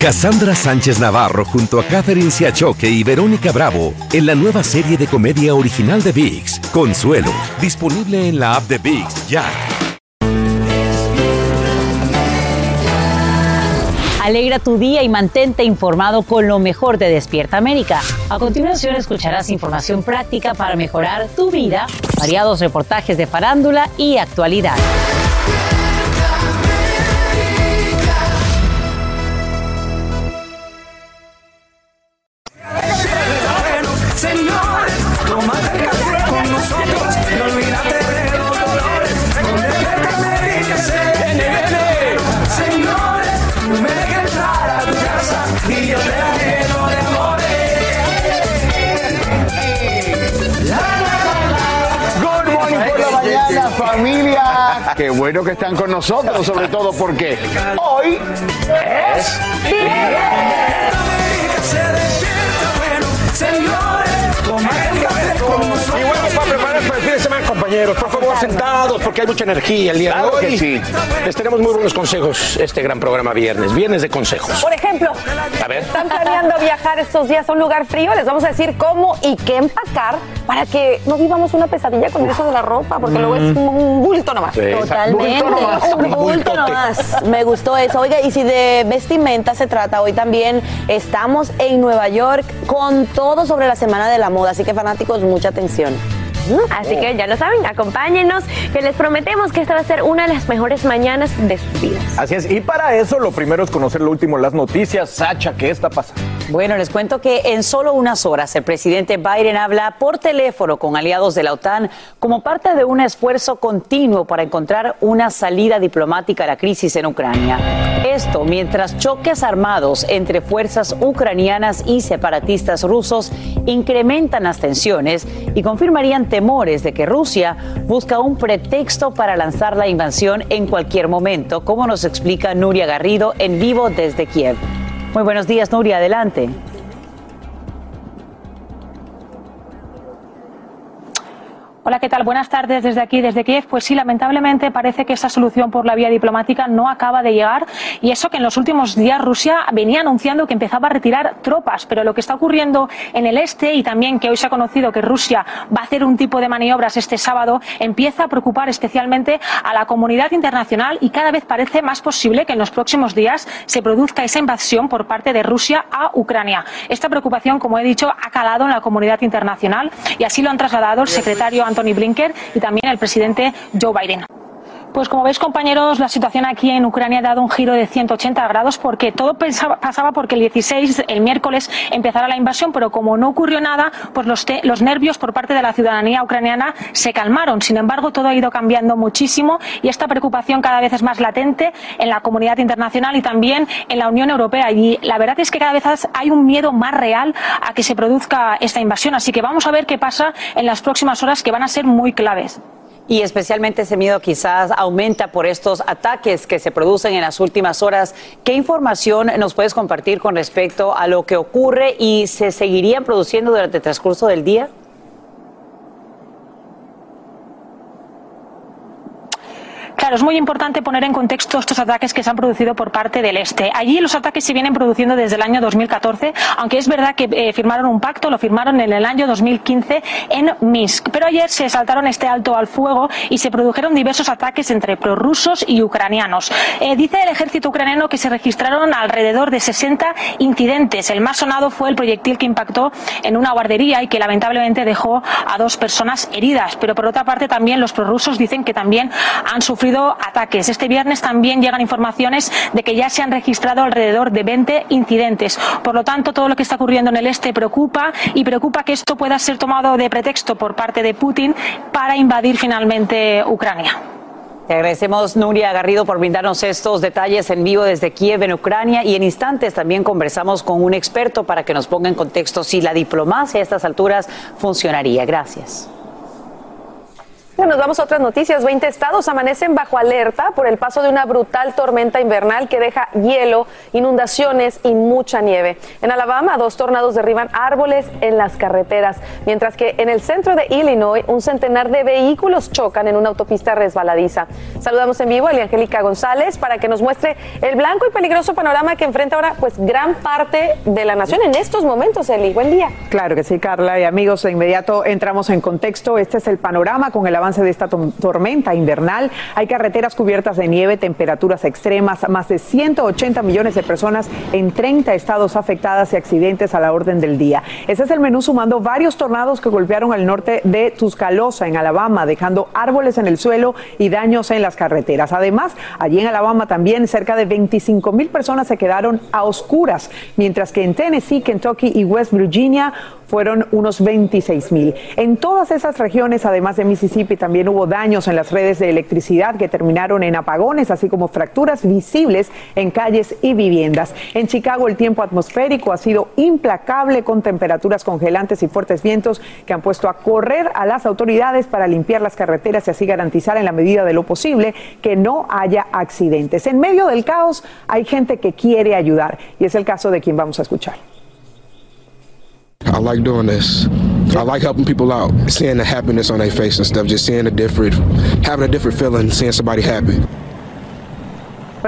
Cassandra Sánchez Navarro junto a Catherine Siachoque y Verónica Bravo en la nueva serie de comedia original de VIX, Consuelo, disponible en la app de VIX ya. Alegra tu día y mantente informado con lo mejor de Despierta América. A continuación escucharás información práctica para mejorar tu vida, variados reportajes de farándula y actualidad. Bueno que están con nosotros, sobre todo porque hoy es Y compañeros, por favor, sentados, porque hay mucha energía el día Claro de hoy. que sí. Les tenemos muy buenos consejos este gran programa viernes, viernes de consejos. Por ejemplo, A ver. están planeando viajar estos días a un lugar frío, les vamos a decir cómo y qué empacar para que no vivamos una pesadilla con eso de la ropa, porque luego es un, bulto nomás. Sí. Totalmente, Bulto nomás, un bulto nomás. Me gustó eso. Oiga, y si de vestimenta se trata, hoy también estamos en Nueva York con todo sobre la Semana de la Moda, así que fanáticos, mucha atención. Así que ya lo saben, acompáñenos, que les prometemos que esta va a ser una de las mejores mañanas de sus vidas. Así es, y para eso lo primero es conocer lo último, las noticias. Sacha, ¿qué está pasando? Bueno, les cuento que en solo unas horas el presidente Biden habla por teléfono con aliados de la OTAN como parte de un esfuerzo continuo para encontrar una salida diplomática a la crisis en Ucrania. Esto mientras choques armados entre fuerzas ucranianas y separatistas rusos incrementan las tensiones y confirmarían temores de que Rusia busca un pretexto para lanzar la invasión en cualquier momento, como nos explica Nuria Garrido en vivo desde Kiev. Muy buenos días, Nuria, adelante. Hola, ¿qué tal? Buenas tardes desde aquí, desde Kiev. Pues sí, lamentablemente parece que esa solución por la vía diplomática no acaba de llegar y eso que en los últimos días Rusia venía anunciando que empezaba a retirar tropas, pero lo que está ocurriendo en el este y también que hoy se ha conocido que Rusia va a hacer un tipo de maniobras este sábado empieza a preocupar especialmente a la comunidad internacional y cada vez parece más posible que en los próximos días se produzca esa invasión por parte de Rusia a Ucrania. Esta preocupación, como he dicho, ha calado en la comunidad internacional y así lo han trasladado el secretario Anthony Blinken y también el presidente Joe Biden. Pues como veis, compañeros, la situación aquí en Ucrania ha dado un giro de 180 grados porque todo pasaba porque el 16, el miércoles, empezara la invasión, pero como no ocurrió nada, pues los nervios por parte de la ciudadanía ucraniana se calmaron. Sin embargo, todo ha ido cambiando muchísimo y esta preocupación cada vez es más latente en la comunidad internacional y también en la Unión Europea. Y la verdad es que cada vez hay un miedo más real a que se produzca esta invasión. Así que vamos a ver qué pasa en las próximas horas que van a ser muy claves. Y especialmente ese miedo quizás aumenta por estos ataques que se producen en las últimas horas. ¿Qué información nos puedes compartir con respecto a lo que ocurre y se seguirían produciendo durante el transcurso del día? Claro, es muy importante poner en contexto estos ataques que se han producido por parte del este. Allí los ataques se vienen produciendo desde el año 2014, aunque es verdad que eh, firmaron un pacto, lo firmaron en el año 2015 en Minsk. Pero ayer se saltaron este alto al fuego y se produjeron diversos ataques entre prorrusos y ucranianos. Eh, dice el ejército ucraniano que se registraron alrededor de 60 incidentes. El más sonado fue el proyectil que impactó en una guardería y que lamentablemente dejó a dos personas heridas. Pero por otra parte también los prorrusos dicen que también han sufrido ataques. Este viernes también llegan informaciones de que ya se han registrado alrededor de 20 incidentes. Por lo tanto, todo lo que está ocurriendo en el este preocupa y preocupa que esto pueda ser tomado de pretexto por parte de Putin para invadir finalmente Ucrania. Te agradecemos, Nuria Garrido, por brindarnos estos detalles en vivo desde Kiev, en Ucrania. Y en instantes también conversamos con un experto para que nos ponga en contexto si la diplomacia a estas alturas funcionaría. Gracias. Nos vamos a otras noticias. 20 estados amanecen bajo alerta por el paso de una brutal tormenta invernal que deja hielo, inundaciones y mucha nieve. En Alabama, dos tornados derriban árboles en las carreteras, mientras que en el centro de Illinois, un centenar de vehículos chocan en una autopista resbaladiza. Saludamos en vivo a Eliangélica González para que nos muestre el blanco y peligroso panorama que enfrenta ahora pues gran parte de la nación en estos momentos, Eli. Buen día. Claro que sí, Carla. Y amigos, de inmediato entramos en contexto. Este es el panorama con el avance de esta tormenta invernal. Hay carreteras cubiertas de nieve, temperaturas extremas, más de 180 millones de personas en 30 estados afectadas y accidentes a la orden del día. Ese es el menú sumando varios tornados que golpearon al norte de Tuscaloosa, en Alabama, dejando árboles en el suelo y daños en las carreteras. Además, allí en Alabama también cerca de 25 mil personas se quedaron a oscuras, mientras que en Tennessee, Kentucky y West Virginia fueron unos 26 mil. En todas esas regiones, además de Mississippi, también hubo daños en las redes de electricidad que terminaron en apagones, así como fracturas visibles en calles y viviendas. En Chicago el tiempo atmosférico ha sido implacable con temperaturas congelantes y fuertes vientos que han puesto a correr a las autoridades para limpiar las carreteras y así garantizar en la medida de lo posible que no haya accidentes. En medio del caos hay gente que quiere ayudar y es el caso de quien vamos a escuchar. I like doing this. I like helping people out, seeing the happiness on their face and stuff, just seeing a different, having a different feeling, seeing somebody happy.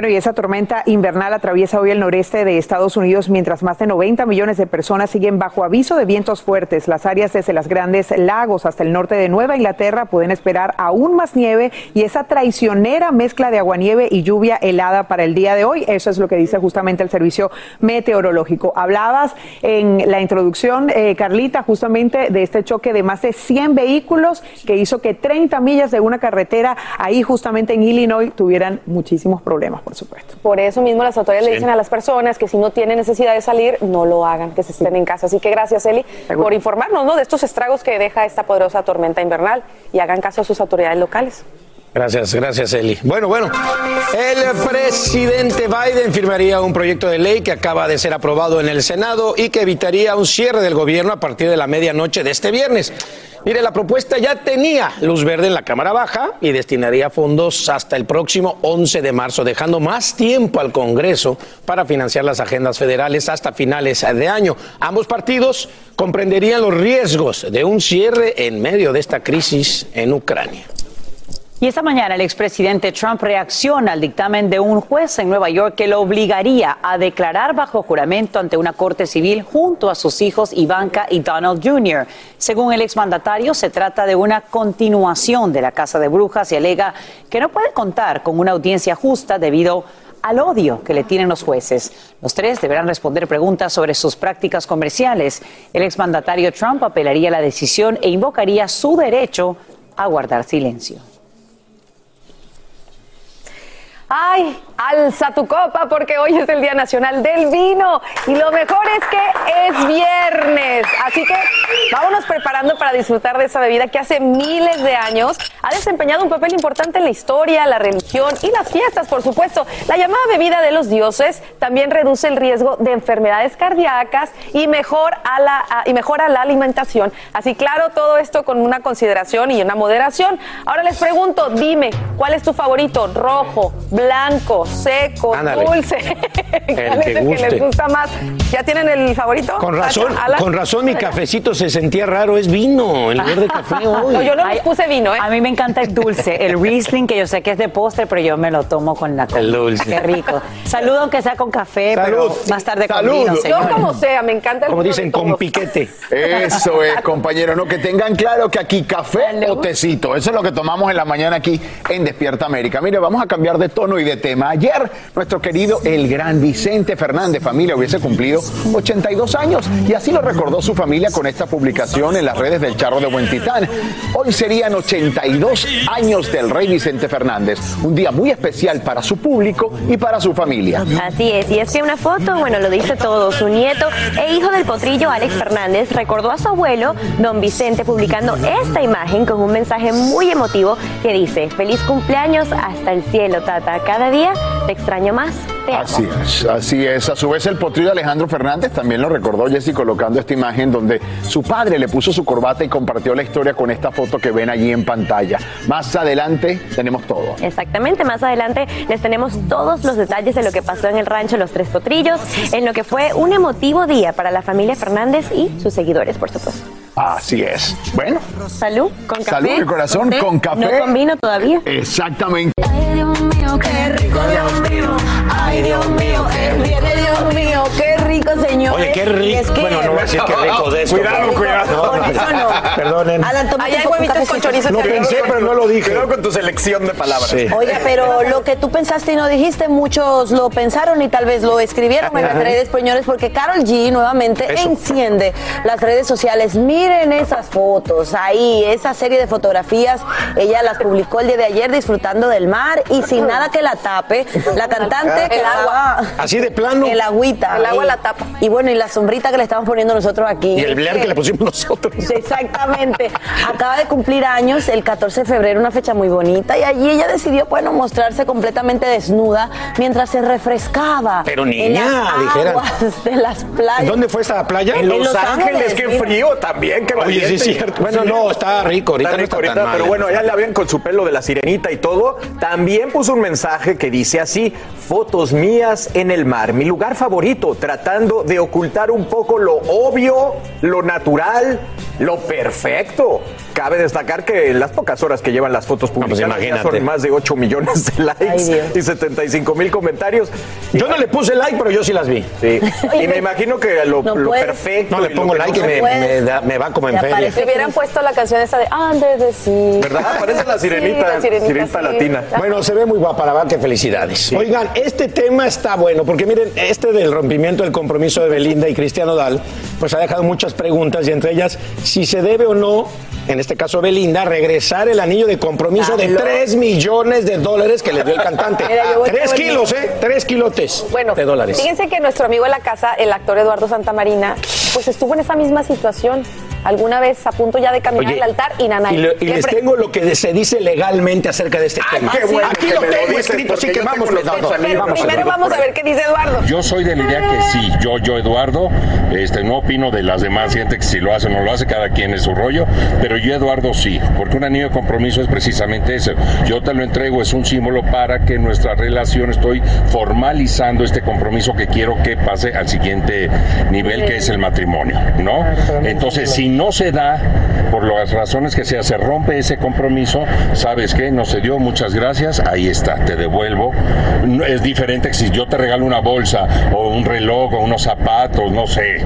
Bueno, y esa tormenta invernal atraviesa hoy el noreste de Estados Unidos mientras más de 90 millones de personas siguen bajo aviso de vientos fuertes. Las áreas desde las grandes lagos hasta el norte de Nueva Inglaterra pueden esperar aún más nieve y esa traicionera mezcla de aguanieve y lluvia helada para el día de hoy. Eso es lo que dice justamente el servicio meteorológico. Hablabas en la introducción, eh, Carlita, justamente de este choque de más de 100 vehículos que hizo que 30 millas de una carretera ahí justamente en Illinois tuvieran muchísimos problemas por supuesto. Por eso mismo las autoridades le dicen a las personas que si no tienen necesidad de salir, no lo hagan, que se estén en casa. Así que gracias, Eli, por informarnos ¿no? de estos estragos que deja esta poderosa tormenta invernal y hagan caso a sus autoridades locales. Gracias, gracias Eli. Bueno, bueno, el presidente Biden firmaría un proyecto de ley que acaba de ser aprobado en el Senado y que evitaría un cierre del gobierno a partir de la medianoche de este viernes. Mire, la propuesta ya tenía luz verde en la Cámara Baja y destinaría fondos hasta el próximo 11 de marzo, dejando más tiempo al Congreso para financiar las agendas federales hasta finales de año. Ambos partidos comprenderían los riesgos de un cierre en medio de esta crisis en Ucrania. Y esta mañana el expresidente Trump reacciona al dictamen de un juez en Nueva York que lo obligaría a declarar bajo juramento ante una corte civil junto a sus hijos Ivanka y Donald Jr. Según el exmandatario, se trata de una continuación de la Casa de Brujas y alega que no puede contar con una audiencia justa debido al odio que le tienen los jueces. Los tres deberán responder preguntas sobre sus prácticas comerciales. El exmandatario Trump apelaría a la decisión e invocaría su derecho a guardar silencio. Ay, alza tu copa porque hoy es el Día Nacional del Vino y lo mejor es que es viernes. Así que vámonos preparando para disfrutar de esa bebida que hace miles de años ha desempeñado un papel importante en la historia, la religión y las fiestas, por supuesto. La llamada bebida de los dioses también reduce el riesgo de enfermedades cardíacas y, mejor a la, y mejora la alimentación. Así claro, todo esto con una consideración y una moderación. Ahora les pregunto, dime, ¿cuál es tu favorito? Rojo, seco, dulce. ¿Cuál es el que les gusta más? ¿Ya tienen el favorito? Con razón, con razón mi cafecito se sentía raro, es vino en lugar de café hoy. No, yo no les puse vino, ¿eh? A mí me encanta el dulce, el Riesling, que yo sé que es de postre, pero yo me lo tomo con la coca. El dulce. Qué rico. Saludo aunque sea con café, Salud. pero más tarde con Salud. vino, Yo como sea, me encanta el Como dicen, con piquete. Eso es, compañeros, no que tengan claro que aquí café o tecito, eso es lo que tomamos en la mañana aquí en Despierta América. Mire, vamos a cambiar de tono y de tema. Ayer, nuestro querido el gran Vicente Fernández familia hubiese cumplido 82 años y así lo recordó su familia con esta publicación en las redes del Charro de Buentitán. Hoy serían 82 años del rey Vicente Fernández, un día muy especial para su público y para su familia. Así es, y es que una foto, bueno, lo dice todo. Su nieto e hijo del potrillo Alex Fernández recordó a su abuelo, don Vicente, publicando esta imagen con un mensaje muy emotivo que dice, feliz cumpleaños hasta el cielo, tata. Cada día te extraño más. Te amo. Así es, así es. A su vez, el potrillo Alejandro Fernández también lo recordó Jessy colocando esta imagen donde su padre le puso su corbata y compartió la historia con esta foto que ven allí en pantalla. Más adelante tenemos todo. Exactamente, más adelante les tenemos todos los detalles de lo que pasó en el rancho Los Tres Potrillos, en lo que fue un emotivo día para la familia Fernández y sus seguidores, por supuesto. Así es. Bueno, Salud, con café. Salud, mi corazón, con café. No con vino todavía. exactamente. Mío, qué rico, Dios mío. Ay, Dios mío, él viene, Dios mío, qué rico, señor. Oye, qué rico. es que- Bueno, no voy a decir qué rico de esto. Cuidado, cuidado. Con eso no. Perdonen. Alan, Allá hay huevitos con chorizo. No que- pensé, pero no lo dije. Cuidado con tu selección de palabras. Sí. Oiga, pero lo que tú pensaste y no dijiste, muchos lo pensaron y tal vez lo escribieron en las redes, señores, porque Carol G nuevamente Eso. enciende las redes sociales. Miren esas fotos ahí, esa serie de fotografías. Ella las publicó el día de ayer disfrutando del mar y sin nada que la tape. La cantante que El agua. estaba- Así de plano. El agüita. El agua Y- la tapa. Y bueno, y la sombrita que le estamos poniendo nosotros aquí. Y el Blair que le pusimos nosotros. Exactamente. Acaba de cumplir años el 14 de febrero, una fecha muy bonita, y allí ella decidió, bueno, mostrarse completamente desnuda mientras se refrescaba. Pero niña, aguas de las playas. ¿Dónde fue esta playa? En Los, Los Ángeles, Ángeles, qué frío también, qué Oye, sí es cierto. Bueno, no, está rico. Ahorita Está no rico está ahorita, tan mal. pero bueno, ya la ven con su pelo de la sirenita y todo. También puso un mensaje que dice así: fotos mías en el mar, mi lugar favorito, tratando de ocultar un poco lo obvio, lo natural, lo perfecto. Cabe destacar que en las pocas horas que llevan las fotos pues publicadas ya imagínate. son más de 8 millones de likes Ay, y 75 mil comentarios. Yo no le puse like, pero yo sí las vi. Sí. Y me imagino que lo, No lo puedes. perfecto. No le pongo like y no me, se puedes. me da- me va como en feria. Le hubieran puesto la canción esa de Under the Sea. ¿Verdad? Parece la sirenita, Sí, la sirenita, sirenita sí. latina. Bueno, se ve muy guapa, la verdad que felicidades. Oigan, este tema está bueno, porque miren, este del rompimiento del compromiso de Belinda y Cristiano Dal, pues ha dejado muchas preguntas y entre ellas, si se debe o no, en este caso Belinda, regresar el anillo de compromiso de Claro. 3 millones de dólares que le dio el cantante. Mira, yo voy 3 con- kilos, ¿eh? 3 kilotes Bueno, de dólares. fíjense que nuestro amigo de la casa, el actor Eduardo Santamarina, pues estuvo en esa misma situación. Alguna vez a punto ya de caminar Oye, al altar y Nanay. Y, lo- y le les tengo lo que se dice legalmente acerca de este tema. qué bueno Aquí que lo tengo escrito, así que vamos, los dos amigos. vamos a Primero vamos a ver qué dice Eduardo. Yo soy de la idea que sí, yo, yo Eduardo, este, no opino de las demás gente que si lo hace o no lo hace, cada quien es su rollo, pero yo Eduardo sí, porque un anillo de compromiso es precisamente eso. Yo te lo entrego, es un símbolo para que nuestra relación estoy formalizando este compromiso que quiero que pase al siguiente nivel, que es el matrimonio, ¿no? Entonces, si no se da, por las razones que sea, se rompe ese compromiso, ¿sabes qué? No se dio, muchas gracias, ahí está, te devuelvo. No- Es diferente que si yo te regalo una bolsa o un reloj o unos zapatos, no sé,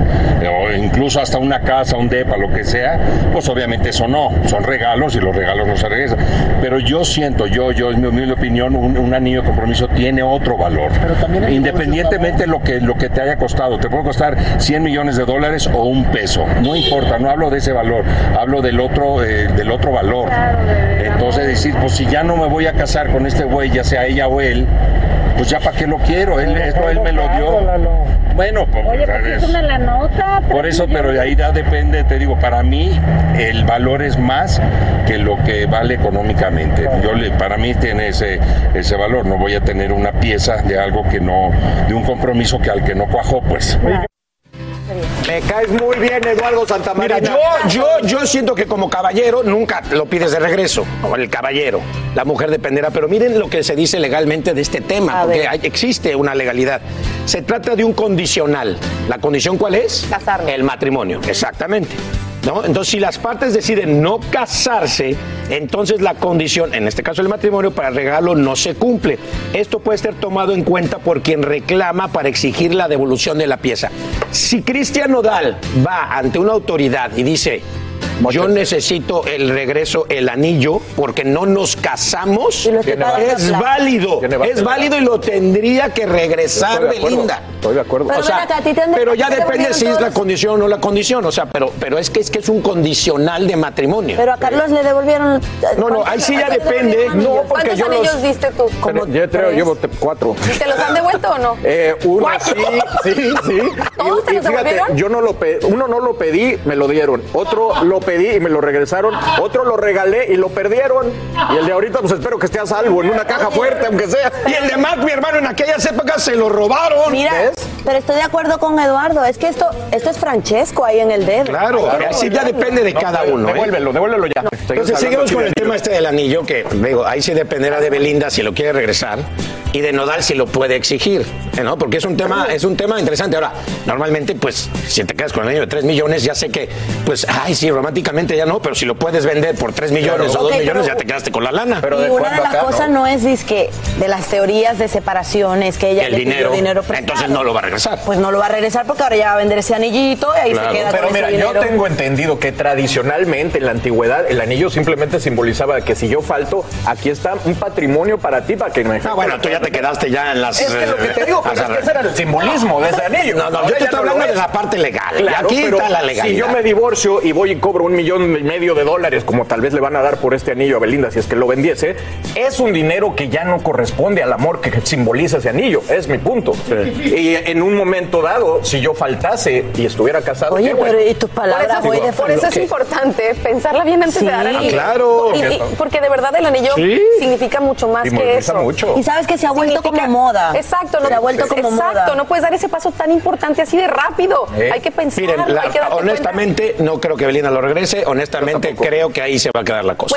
o incluso hasta una casa, un depa, lo que sea, pues obviamente eso no, son regalos y los regalos no se regresan. Pero yo siento, yo, yo, en mi humilde opinión, un, un anillo de compromiso tiene otro valor. Independientemente de lo que, lo que te haya costado, te puede costar 100 millones de dólares o un peso, no importa, no hablo de ese valor, hablo del otro, eh, del otro valor. Entonces decir, pues si ya no me voy a casar con este güey, ya sea ella o él, pues ya para qué lo quiero, él, esto él me lo dio. Bueno, pues, es- la nota. por eso, pero de ahí ya depende, te digo, para mí el valor es más que lo que vale económicamente. Yo le, para mí tiene ese, ese valor, no voy a tener una pieza de algo que no, de un compromiso que al que no cuajó, pues. Me caes muy bien, Eduardo Santamarina. Mira, yo, yo, yo siento que como caballero nunca lo pides de regreso. O el caballero, la mujer dependerá. Pero miren lo que se dice legalmente de este tema, A porque hay- existe una legalidad. Se trata de un condicional. ¿La condición cuál es? Casarnos. El matrimonio, exactamente. Entonces, si las partes deciden no casarse, entonces la condición, en este caso el matrimonio, para regalo no se cumple. Esto puede ser tomado en cuenta por quien reclama para exigir la devolución de la pieza. Si Cristian Nodal va ante una autoridad y dice, yo necesito el regreso, el anillo, porque no nos casamos, es válido, es válido y lo tendría que regresar Estoy de Belinda. Estoy de acuerdo. Pero O sea, ven acá, ¿a ti te han- pero ya depende si es la condición o no la condición. O sea, pero, pero es que es que es un condicional de matrimonio. Pero a Carlos le devolvieron. No, no, ahí sí ya ¿cuántos le depende. No, porque ¿Cuántos yo los- anillos diste tú? Yo creo, llevo cuatro. ¿Y te los han devuelto o no? Eh, uno sí, sí, sí. ¿Todos te los fíjate, devolvieron? yo no lo pedí, uno no lo pedí, me lo dieron. Otro lo pedí y me lo regresaron. Otro lo regalé y lo perdieron. Y el de ahorita, pues espero que esté a salvo en una caja fuerte, aunque sea. Y el de Mac, mi hermano, en aquellas épocas se lo robaron. Mira, pero estoy de acuerdo con Eduardo. Es que esto, esto es Francesco ahí en el dedo. Claro, que así ya depende de cada pero uno. ¿eh? Devuélvelo, devuélvelo ya. Entonces seguimos con el tema este del anillo, que digo, ahí sí dependerá de Belinda si lo quiere regresar y de Nodal si lo puede exigir, ¿eh, ¿no? Porque es un tema, es un tema interesante. Ahora, normalmente, pues, si te quedas con el anillo de 3 millones, ya sé que, pues, ay, sí, románticamente ya no, pero si lo puedes vender por 3 millones o 2 Ok, millones, pero- ya te quedaste con la lana. y una de las cosas no, es disque de las teorías de separaciones que ella el le pidió dinero, dinero prestado. entonces no lo va a regresar. Pues no lo va a regresar porque ahora ya va a vender ese anillito y ahí Claro, se queda pero con mira, ese yo dinero. tengo entendido que tradicionalmente en la antigüedad el anillo simplemente simbolizaba que si yo falto, aquí está un patrimonio para ti para que me Ah, bueno, tú ya te quedaste ya en las... Es que lo que te digo, pero las- es que ese era el simbolismo de ese anillo. No, no, yo te estoy hablando de la parte legal. Claro, Aquí pero está la si legalidad. yo me divorcio y voy y cobro un millón y medio de dólares, como tal vez le van a dar por este anillo a Belinda si es que lo vendiese, es un dinero que ya no corresponde al amor que simboliza ese anillo. Es mi punto. Y en un momento dado, si yo faltase y estuviera casado, Oye, bueno. pero ¿y tus Por palabras eso, por eso es importante pensarla bien antes Sí. de dar anillo. Ah, claro. Y- y- porque de verdad el anillo Sí. significa mucho más que eso. mucho. Y sabes que se ha vuelto Significa- como moda. Exacto, no, Se ha vuelto como exacto, moda. no puedes dar ese paso tan importante así de rápido. ¿Eh? Hay que pensarlo, Miren, la- hay que honestamente, no creo que Belinda lo regrese. Honestamente, creo que ahí se va a quedar la cosa.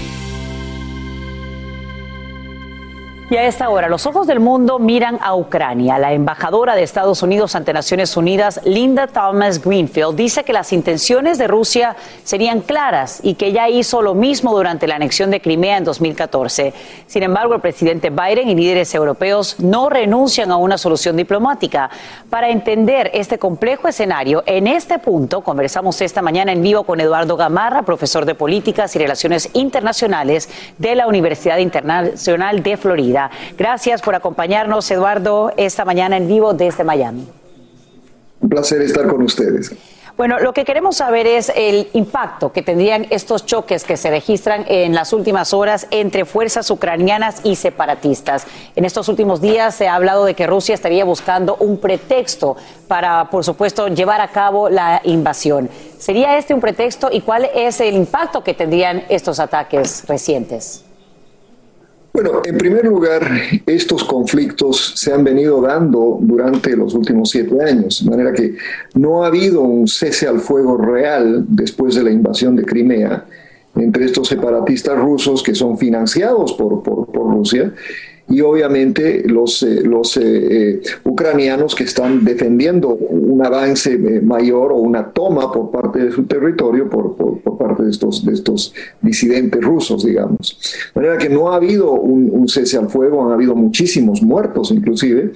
Y a esta hora, los ojos del mundo miran a Ucrania. La embajadora de Estados Unidos ante Naciones Unidas, Linda Thomas Greenfield, dice que las intenciones de Rusia serían claras y que ella hizo lo mismo durante la anexión de Crimea en 2014. Sin embargo, el presidente Biden y líderes europeos no renuncian a una solución diplomática. Para entender este complejo escenario, en este punto conversamos esta mañana en vivo con Eduardo Gamarra, profesor de Políticas y Relaciones Internacionales de la Universidad Internacional de Florida. Gracias por acompañarnos, Eduardo, esta mañana en vivo desde Miami. Un placer estar con ustedes. Bueno, lo que queremos saber es el impacto que tendrían estos choques que se registran en las últimas horas entre fuerzas ucranianas y separatistas. En estos últimos días se ha hablado de que Rusia estaría buscando un pretexto para, por supuesto, llevar a cabo la invasión. ¿Sería este un pretexto y cuál es el impacto que tendrían estos ataques recientes? Bueno, en primer lugar, estos conflictos se han venido dando durante los últimos siete años, de manera que no ha habido un cese al fuego real después de la invasión de Crimea entre estos separatistas rusos que son financiados por, por, por Rusia y obviamente los, eh, los eh, eh, ucranianos que están defendiendo un avance eh, mayor o una toma por parte de su territorio por, por, por parte de estos, de estos disidentes rusos, digamos. De manera que no ha habido un, un cese al fuego, han habido muchísimos muertos inclusive,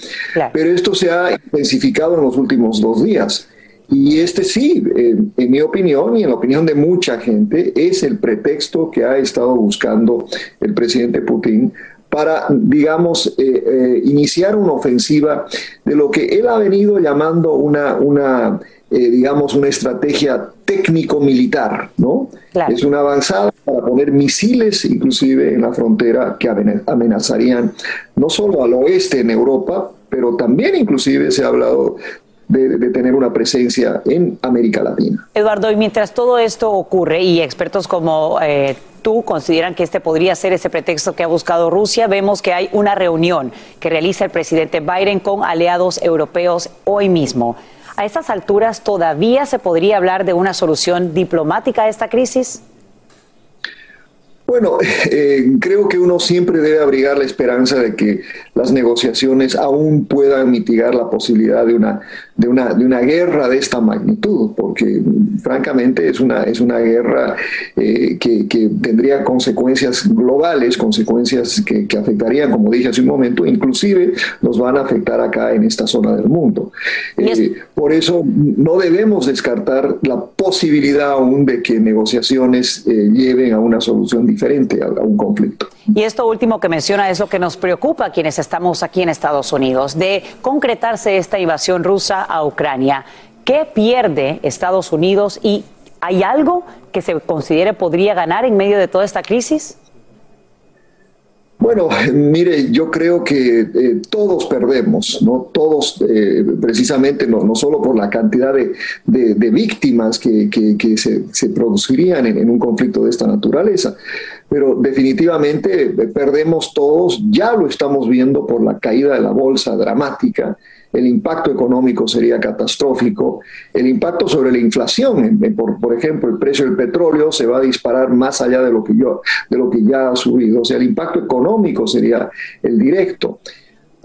pero esto se ha intensificado en los últimos dos días. Y este sí, eh, en mi opinión y en la opinión de mucha gente, es el pretexto que ha estado buscando el presidente Putin para, digamos, eh, eh, iniciar una ofensiva de lo que él ha venido llamando una, una eh, digamos, una estrategia técnico-militar, ¿no? Es una avanzada para poner misiles, inclusive, en la frontera que amen- amenazarían no solo al oeste en Europa, pero también, inclusive, se ha hablado de, tener una presencia en América Latina. Eduardo, y mientras todo esto ocurre y expertos como eh, tú consideran que este podría ser ese pretexto que ha buscado Rusia, vemos que hay una reunión que realiza el presidente Biden con aliados europeos hoy mismo. ¿A estas alturas todavía se podría hablar de una solución diplomática a esta crisis? Bueno, eh, creo que uno siempre debe abrigar la esperanza de que las negociaciones aún puedan mitigar la posibilidad de una, de una, de una guerra de esta magnitud, porque francamente es una, es una guerra eh, que, que tendría consecuencias globales, consecuencias que, que afectarían, como dije hace un momento, inclusive nos van a afectar acá en esta zona del mundo. Eh, por eso no debemos descartar la posibilidad aún de que negociaciones eh, lleven a una solución diferente a, un conflicto. Y esto último que menciona es lo que nos preocupa a quienes estamos aquí en Estados Unidos, de concretarse esta invasión rusa a Ucrania. ¿Qué pierde Estados Unidos y ¿Hay algo que se considere podría ganar en medio de toda esta crisis? Bueno, mire, yo creo que eh, todos perdemos, ¿no? Todos, eh, precisamente, no, no, solo por la cantidad de, víctimas que, se, se, producirían en, un conflicto de esta naturaleza, pero definitivamente eh, perdemos todos, ya lo estamos viendo por la caída de la bolsa dramática, el impacto económico sería catastrófico, el impacto sobre la inflación, por, por, ejemplo, el precio del petróleo se va a disparar más allá de lo, que yo, de lo que ya ha subido, o sea, el impacto económico sería el directo.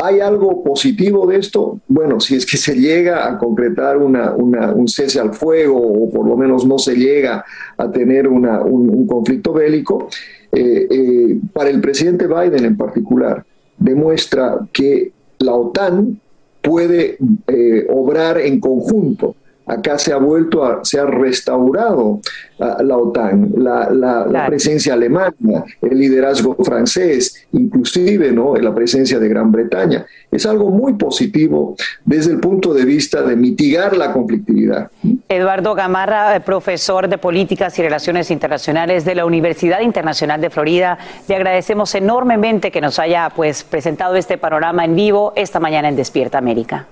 ¿Hay algo positivo de esto? Bueno, si es que se llega a concretar una, un cese al fuego o por lo menos no se llega a tener una, un, conflicto bélico, eh, eh, para el presidente Biden en particular, demuestra que la OTAN puede eh, obrar en conjunto. Acá se ha vuelto, a, se ha restaurado la OTAN, la, presencia alemana, el liderazgo francés, inclusive ¿no? la presencia de Gran Bretaña. Es algo muy positivo desde el punto de vista de mitigar la conflictividad. Eduardo Gamarra, eh, profesor de Políticas y Relaciones Internacionales de la Universidad Internacional de Florida, le agradecemos enormemente que nos haya pues, presentado este panorama en vivo esta mañana en Despierta América.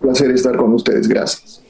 Un placer estar con ustedes, gracias.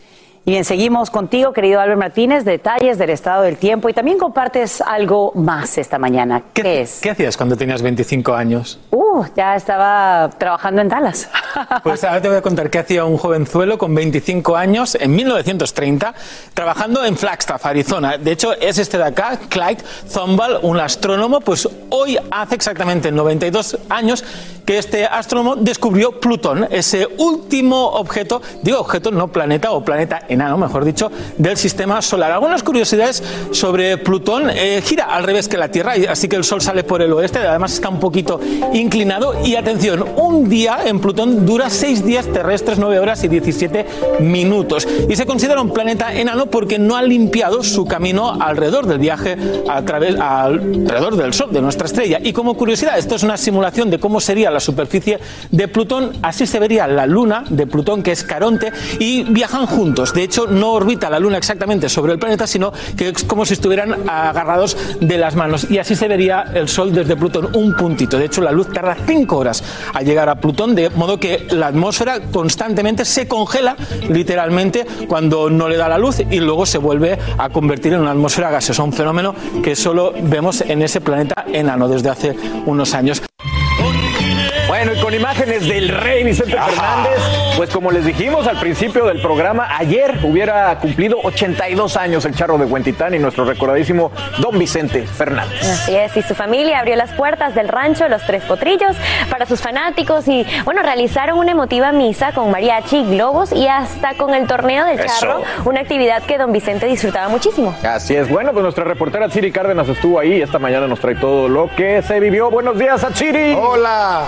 Y bien, seguimos contigo, querido Albert Martínez, detalles del estado del tiempo y también compartes algo más esta mañana. ¿Qué, es? ¿Qué hacías cuando tenías 25 años? Uh, ya estaba trabajando en Dallas. Pues ahora te voy a contar qué hacía un jovenzuelo con 25 años en 1930 trabajando en Flagstaff, Arizona. De hecho, es este de acá, Clyde Thunball, un astrónomo, pues hoy hace exactamente 92 años que este astrónomo descubrió Plutón, ese último objeto, digo objeto, no planeta o planeta enano, mejor dicho, del sistema solar. Algunas curiosidades sobre Plutón. Eh, gira al revés que la Tierra, así que el Sol sale por el oeste, además está un poquito inclinado. Y atención, un día en Plutón dura 6 días terrestres, 9 horas y 17 minutos. Y se considera un planeta enano porque no ha limpiado su camino alrededor del viaje a través, alrededor del Sol, de nuestra estrella. Y como curiosidad, esto es una simulación de cómo sería la superficie de Plutón. Así se vería la luna de Plutón, que es Caronte, y viajan juntos. De hecho, no orbita la luna exactamente sobre el planeta, sino que es como si estuvieran agarrados de las manos. Y así se vería el Sol desde Plutón, un puntito. De hecho, la luz tarda cinco horas a llegar a Plutón, de modo que la atmósfera constantemente se congela, literalmente, cuando no le da la luz y luego se vuelve a convertir en una atmósfera gaseosa. Un fenómeno que solo vemos en ese planeta enano desde hace unos años. Bueno, y con imágenes del rey Vicente Fernández, pues como les dijimos al principio del programa, ayer hubiera cumplido 82 años el charro de Huentitán y nuestro recordadísimo don Vicente Fernández. Así es, y su familia abrió las puertas del rancho Los Tres Potrillos para sus fanáticos y, bueno, realizaron una emotiva misa con mariachi, globos y hasta con el torneo del charro, una actividad que don Vicente disfrutaba muchísimo. Así es, bueno, pues nuestra reportera Chiri Cárdenas estuvo ahí y esta mañana nos trae todo lo que se vivió. Buenos días a Chiri. Hola.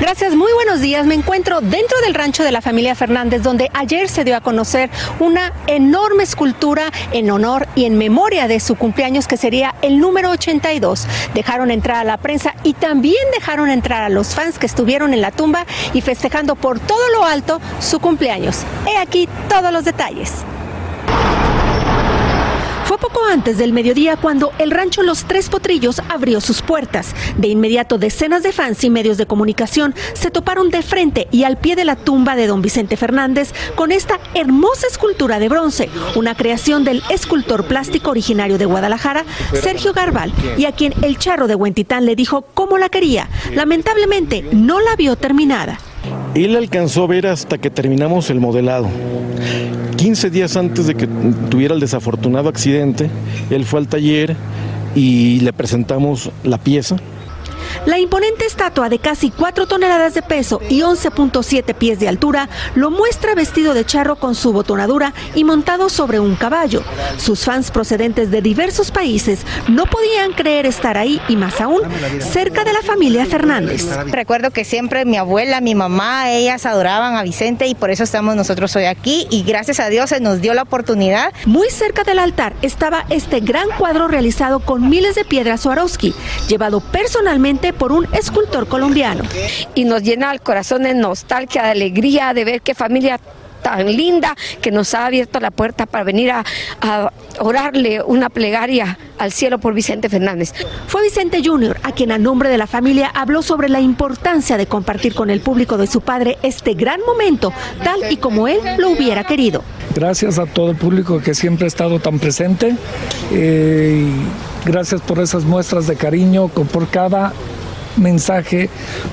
Gracias, muy buenos días. Me encuentro dentro del rancho de la familia Fernández, donde ayer se dio a conocer una enorme escultura en honor y en memoria de su cumpleaños, que sería el número 82. Dejaron entrar a la prensa y también dejaron entrar a los fans que estuvieron en la tumba y festejando por todo lo alto su cumpleaños. He aquí todos los detalles. Antes del mediodía cuando el rancho Los Tres Potrillos abrió sus puertas. De inmediato decenas de fans y medios de comunicación se toparon de frente y al pie de la tumba de don Vicente Fernández con esta hermosa escultura de bronce, una creación del escultor plástico originario de Guadalajara, Sergio Garbal, y a quien el charro de Huentitán le dijo cómo la quería. Lamentablemente no la vio terminada. La alcanzó a ver hasta que terminamos el modelado. 15 días antes de que tuviera el desafortunado accidente, él fue al taller y le presentamos la pieza la imponente estatua de casi 4 toneladas de peso y 11.7 pies de altura lo muestra vestido de charro con su botonadura y montado sobre un caballo. Sus fans procedentes de diversos países no podían creer estar ahí y más aún cerca de la familia Fernández. Recuerdo que siempre mi abuela, mi mamá, ellas adoraban a Vicente y por eso estamos nosotros hoy aquí y gracias a Dios se nos dio la oportunidad. Muy cerca del altar estaba este gran cuadro realizado con miles de piedras Swarovski, llevado personalmente por un escultor colombiano. Y nos llena el corazón de nostalgia, de alegría de ver qué familia tan linda que nos ha abierto la puerta para venir a, a orarle una plegaria al cielo por Vicente Fernández. Fue Vicente Jr. a quien a nombre de la familia habló sobre la importancia de compartir con el público de su padre este gran momento, tal y como él lo hubiera querido. Gracias a todo el público que siempre ha estado tan presente. eh, gracias por esas muestras de cariño, por cada mensaje,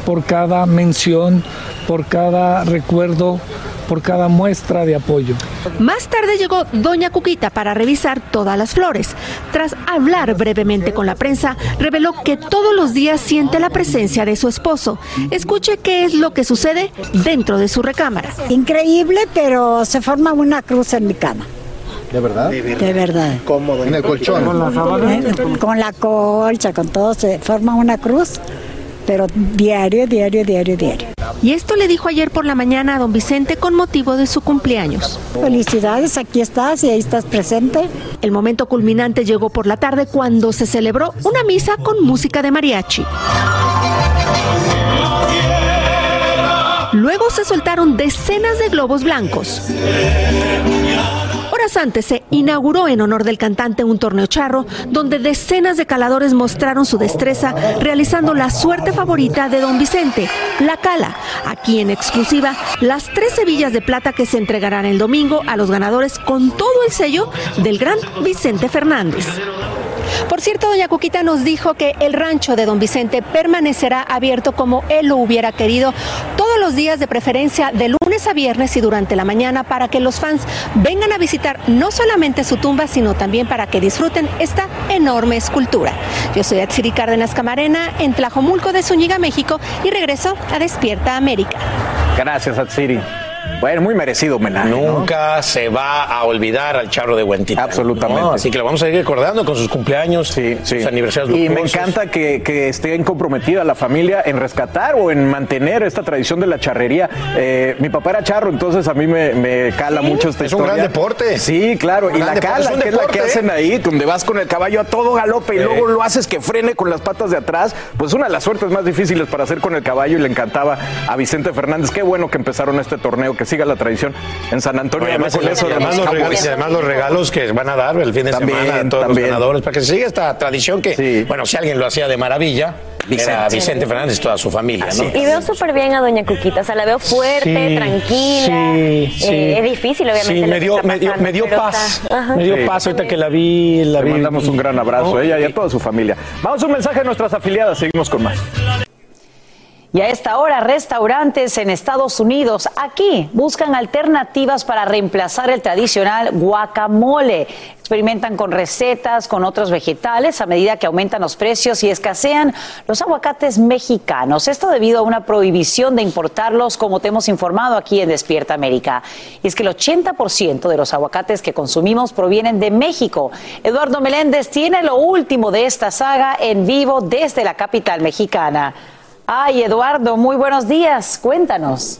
por cada mención, por cada recuerdo, por cada muestra de apoyo. Más tarde llegó Doña Cuquita para revisar todas las flores. Tras hablar brevemente con la prensa, reveló que todos los días siente la presencia de su esposo. Escuche qué es lo que sucede dentro de su recámara. Increíble, pero se forma una cruz en mi cama. ¿De verdad? De verdad. ¿Cómo? En el colchón. Eh, Con la colcha, con todo, se forma una cruz, pero diario, diario, diario, diario. Y esto le dijo ayer por la mañana a don Vicente con motivo de su cumpleaños. Felicidades, aquí estás y ahí estás presente. El momento culminante llegó por la tarde cuando se celebró una misa con música de mariachi. Luego se soltaron decenas de globos blancos. Horas antes se inauguró en honor del cantante un torneo charro donde decenas de caladores mostraron su destreza realizando la suerte favorita de don Vicente, la cala. Aquí en exclusiva las tres hebillas de plata que se entregarán el domingo a los ganadores con todo el sello del gran Vicente Fernández. Por cierto, doña Cuquita nos dijo que el rancho de don Vicente permanecerá abierto como él lo hubiera querido días de preferencia de lunes a viernes y durante la mañana para que los fans vengan a visitar no solamente su tumba, sino también para que disfruten esta enorme escultura. Yo soy Atsiri Cárdenas Camarena en Tlajomulco de Zúñiga, México y regreso a Despierta América. Gracias, Atsiri. Bueno, muy merecido homenaje. ¿no? Nunca se va a olvidar al charro de Huentita. Absolutamente. así que lo vamos a seguir recordando con sus cumpleaños, sus aniversarios Y me encanta que, que estén comprometida la familia en rescatar o en mantener esta tradición de la charrería. Eh, mi papá era charro, entonces a mí me, me cala mucho esta Es un historia. gran deporte. Sí, claro. Y la cala, es un que es la que deporte, hacen ¿eh? ahí, donde vas con el caballo a todo galope y Sí. luego lo haces que frene con las patas de atrás. Pues una de las suertes más difíciles para hacer con el caballo y le encantaba a Vicente Fernández. Qué bueno que empezaron este torneo, que siga la tradición en San Antonio. Oye, además, con y eso de además los los regalos, y además los regalos que van a dar el fin de También, semana a todos también. los ganadores, para que se siga esta tradición que, bueno, si alguien lo hacía de maravilla, era Vicente. Vicente Fernández y toda su familia, ¿no? Y veo súper bien a Doña Cuquita, o sea, la veo fuerte, Sí, tranquila. sí, sí. Eh, es difícil, obviamente. Sí, me dio, está me dio, pasando, me dio pero paz. está-. Me dio Sí. paz ahorita que la vi. La Le vi mandamos un gran abrazo Oh, a ella y a toda su familia. Vamos a un mensaje a nuestras afiliadas. Seguimos con más. Y a esta hora, restaurantes en Estados Unidos aquí buscan alternativas para reemplazar el tradicional guacamole. Experimentan con recetas, con otros vegetales a medida que aumentan los precios y escasean los aguacates mexicanos. Esto debido a una prohibición de importarlos, como te hemos informado aquí en Despierta América. Y es que el 80% de los aguacates que consumimos provienen de México. Eduardo Meléndez tiene lo último de esta saga en vivo desde la capital mexicana. Ay, Eduardo, muy buenos días. Cuéntanos.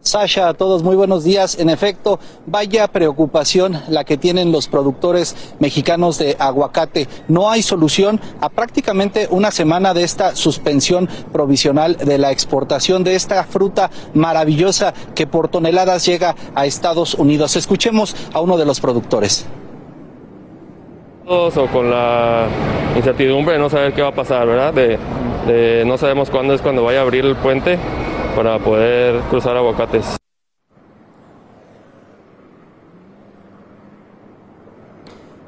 Sasha, a todos muy buenos días. En efecto, vaya preocupación la que tienen los productores mexicanos de aguacate. No hay solución a prácticamente una semana de esta suspensión provisional de la exportación de esta fruta maravillosa que por toneladas llega a Estados Unidos. Escuchemos a uno de los productores. O con la incertidumbre de no saber qué va a pasar, ¿verdad? De, de no sabemos cuándo es cuando vaya a abrir el puente para poder cruzar aguacates.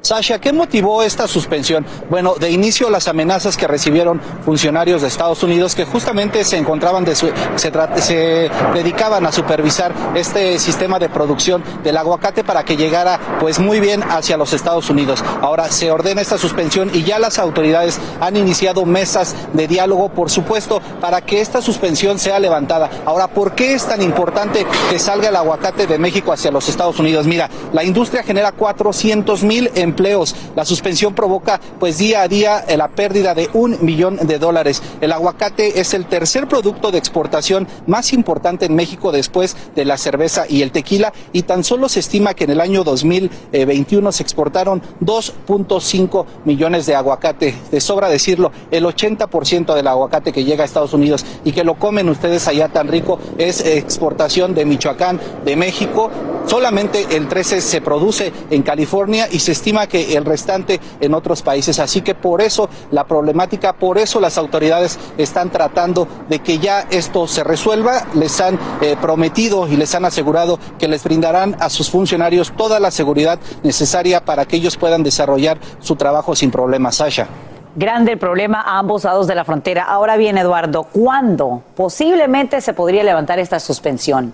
Sasha, ¿qué motivó esta suspensión? Bueno, de inicio las amenazas que recibieron funcionarios de Estados Unidos que justamente se encontraban de su- se, se dedicaban a supervisar este sistema de producción del aguacate para que llegara pues muy bien hacia los Estados Unidos. Ahora se ordena esta suspensión y ya las autoridades han iniciado mesas de diálogo, por supuesto, para que esta suspensión sea levantada. Ahora, ¿por qué es tan importante que salga el aguacate de México hacia los Estados Unidos? Mira, la industria genera 400 mil empleos empleos. La suspensión provoca pues día a día eh, la pérdida de un millón de dólares. El aguacate es el tercer producto de exportación más importante en México después de la cerveza y el tequila y tan solo se estima que en el año 2021 se exportaron 2.5 millones de aguacate. De sobra decirlo, el 80% del aguacate que llega a Estados Unidos y que lo comen ustedes allá tan rico es exportación de Michoacán, de México. Solamente el 13 se produce en California y se estima que el restante en otros países. Así que por eso la problemática, por eso las autoridades están tratando de que ya esto se resuelva. Les han eh, prometido y les han asegurado que les brindarán a sus funcionarios toda la seguridad necesaria para que ellos puedan desarrollar su trabajo sin problemas. Sasha. Grande el problema a ambos lados de la frontera. Ahora bien, Eduardo, ¿cuándo posiblemente se podría levantar esta suspensión?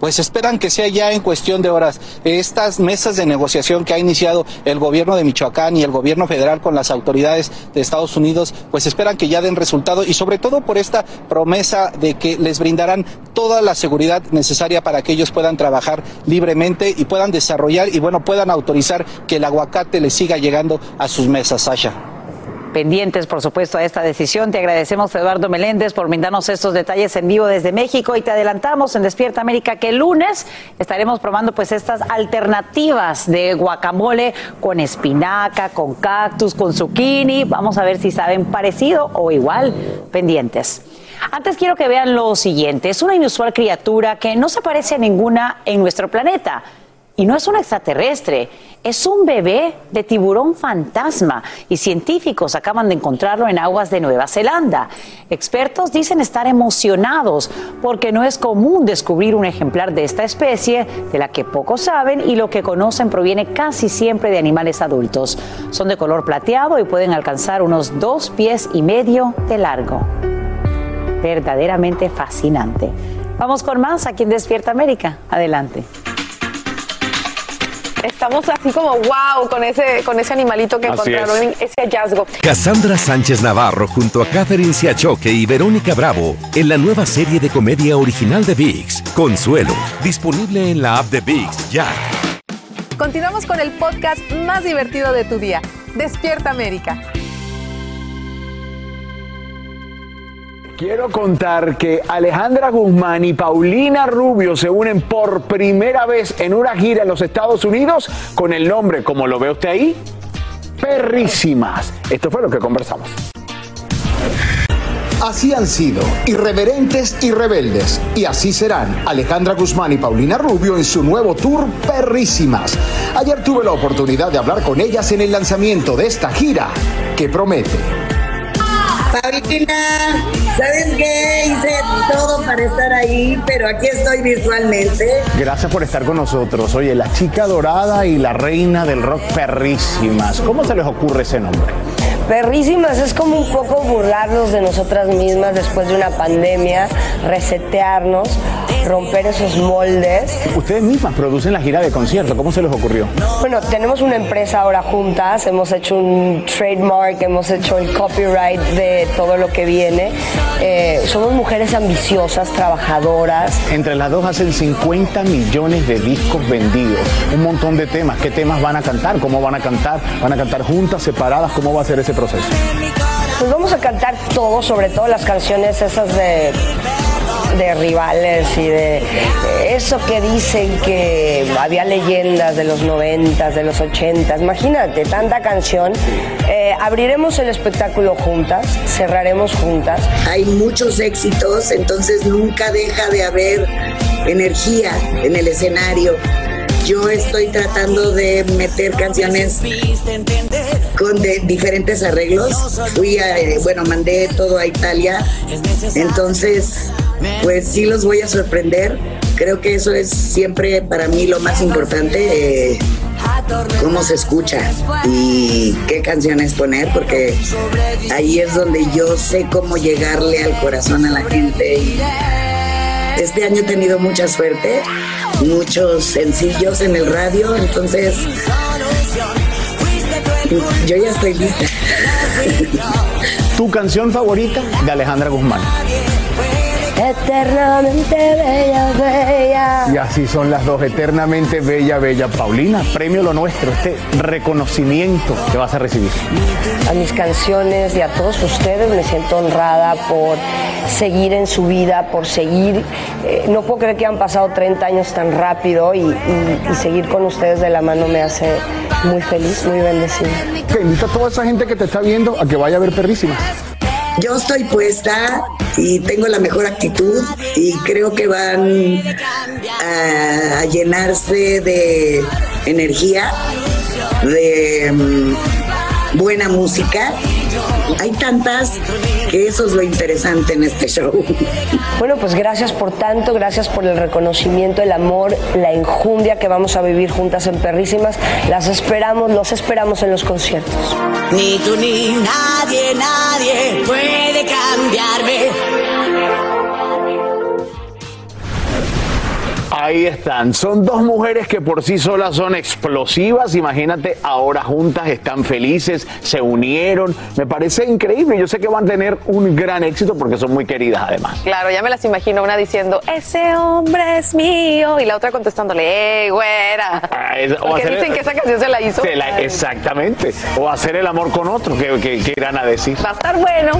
Pues esperan que sea ya en cuestión de horas. Estas mesas de negociación que ha iniciado el gobierno de Michoacán y el gobierno federal con las autoridades de Estados Unidos, pues esperan que ya den resultado y sobre todo por esta promesa de que les brindarán toda la seguridad necesaria para que ellos puedan trabajar libremente y puedan desarrollar y bueno, puedan autorizar que el aguacate les siga llegando a sus mesas, Sasha pendientes, por supuesto, a esta decisión. Te agradecemos, Eduardo Meléndez, por brindarnos estos detalles en vivo desde México y te adelantamos en Despierta América que el lunes estaremos probando pues estas alternativas de guacamole con espinaca, con cactus, con zucchini. Vamos a ver si saben parecido o igual. Pendientes. Antes quiero que vean lo siguiente. Es una inusual criatura que no se parece a ninguna en nuestro planeta. Y no es un extraterrestre, es un bebé de tiburón fantasma y científicos acaban de encontrarlo en aguas de Nueva Zelanda. Expertos dicen estar emocionados porque no es común descubrir un ejemplar de esta especie de la que pocos saben y lo que conocen proviene casi siempre de animales adultos. Son de color plateado y pueden alcanzar unos dos pies y medio de largo. Verdaderamente fascinante. Vamos con más aquí en Despierta América. Adelante. Estamos así como wow con ese, con ese animalito que encontraron, ese hallazgo. Cassandra Sánchez Navarro junto a Catherine Siachoque y Verónica Bravo en la nueva serie de comedia original de VIX, Consuelo, disponible en la app de VIX ya. Continuamos con el podcast más divertido de tu día, Despierta América. Quiero contar que Alejandra Guzmán y Paulina Rubio se unen por primera vez en una gira en los Estados Unidos con el nombre, como lo ve usted ahí, Perrísimas. Esto fue lo que conversamos. Así han sido, irreverentes y rebeldes. Y así serán Alejandra Guzmán y Paulina Rubio en su nuevo tour Perrísimas. Ayer tuve la oportunidad de hablar con ellas en el lanzamiento de esta gira que promete. Paulina, ¿sabes qué? Hice todo para estar ahí, pero aquí estoy virtualmente. Gracias por estar con nosotros. Oye, la chica dorada y la reina del rock perrísimas. ¿Cómo se les ocurre ese nombre? Perrísimas es como un poco burlarnos de nosotras mismas después de una pandemia, resetearnos, romper esos moldes. Ustedes mismas producen la gira de concierto, ¿cómo se les ocurrió? Bueno, tenemos una empresa ahora juntas, hemos hecho un trademark, hemos hecho el copyright de todo lo que viene. Eh, somos mujeres ambiciosas, trabajadoras. Entre las dos hacen 50 millones de discos vendidos, un montón de temas. ¿Qué temas van a cantar? ¿Cómo van a cantar? ¿Van a cantar juntas, separadas? ¿Cómo va a ser ese proceso? Pues vamos a cantar todo, sobre todo las canciones esas de de rivales y de eso que dicen que había leyendas de los 90, de los 80. Imagínate, tanta canción. Eh, abriremos el espectáculo juntas, cerraremos juntas. Hay muchos éxitos, entonces nunca deja de haber energía en el escenario. Yo estoy tratando de meter canciones con diferentes arreglos. Fui a, eh, bueno, mandé todo a Italia. Entonces, pues sí los voy a sorprender. Creo que eso es siempre para mí lo más importante. Eh, cómo se escucha y qué canciones poner, porque ahí es donde yo sé cómo llegarle al corazón a la gente. Este año he tenido mucha suerte, muchos sencillos en el radio, entonces yo ya estoy lista. ¿Tu canción favorita de Alejandra Guzmán? Eternamente bella, bella. Y así son las dos, eternamente bella, bella. Paulina, premio lo nuestro, este reconocimiento que vas a recibir. A mis canciones y a todos ustedes me siento honrada por seguir en su vida, por seguir. eh, no puedo creer que han pasado 30 años tan rápido y, y- y seguir con ustedes de la mano me hace muy feliz, muy bendecida. Que invita a toda esa gente que te está viendo a que vaya a ver perrísimas. Yo estoy puesta y tengo la mejor actitud y creo que van a, llenarse de energía, de mm, buena música. Hay tantas que eso es lo interesante en este show. Bueno, pues gracias por tanto, gracias por el reconocimiento, el amor, la injundia que vamos a vivir juntas en Perrísimas. Las esperamos, los esperamos en los conciertos. Ni tú ni nadie, nadie puede cambiarme. Ahí están. Son dos mujeres que por sí solas son explosivas. Imagínate, ahora juntas están felices, se unieron. Me parece increíble. Yo sé que van a tener un gran éxito porque son muy queridas además. Claro, ya me las imagino una diciendo, ese hombre es mío, y la otra contestándole, ¡eh, güera! Ah, es- o Porque hacer- dicen que esa canción se la hizo. Se la- exactamente. O hacer el amor con otro, que, que, que irán a decir. Va a estar bueno.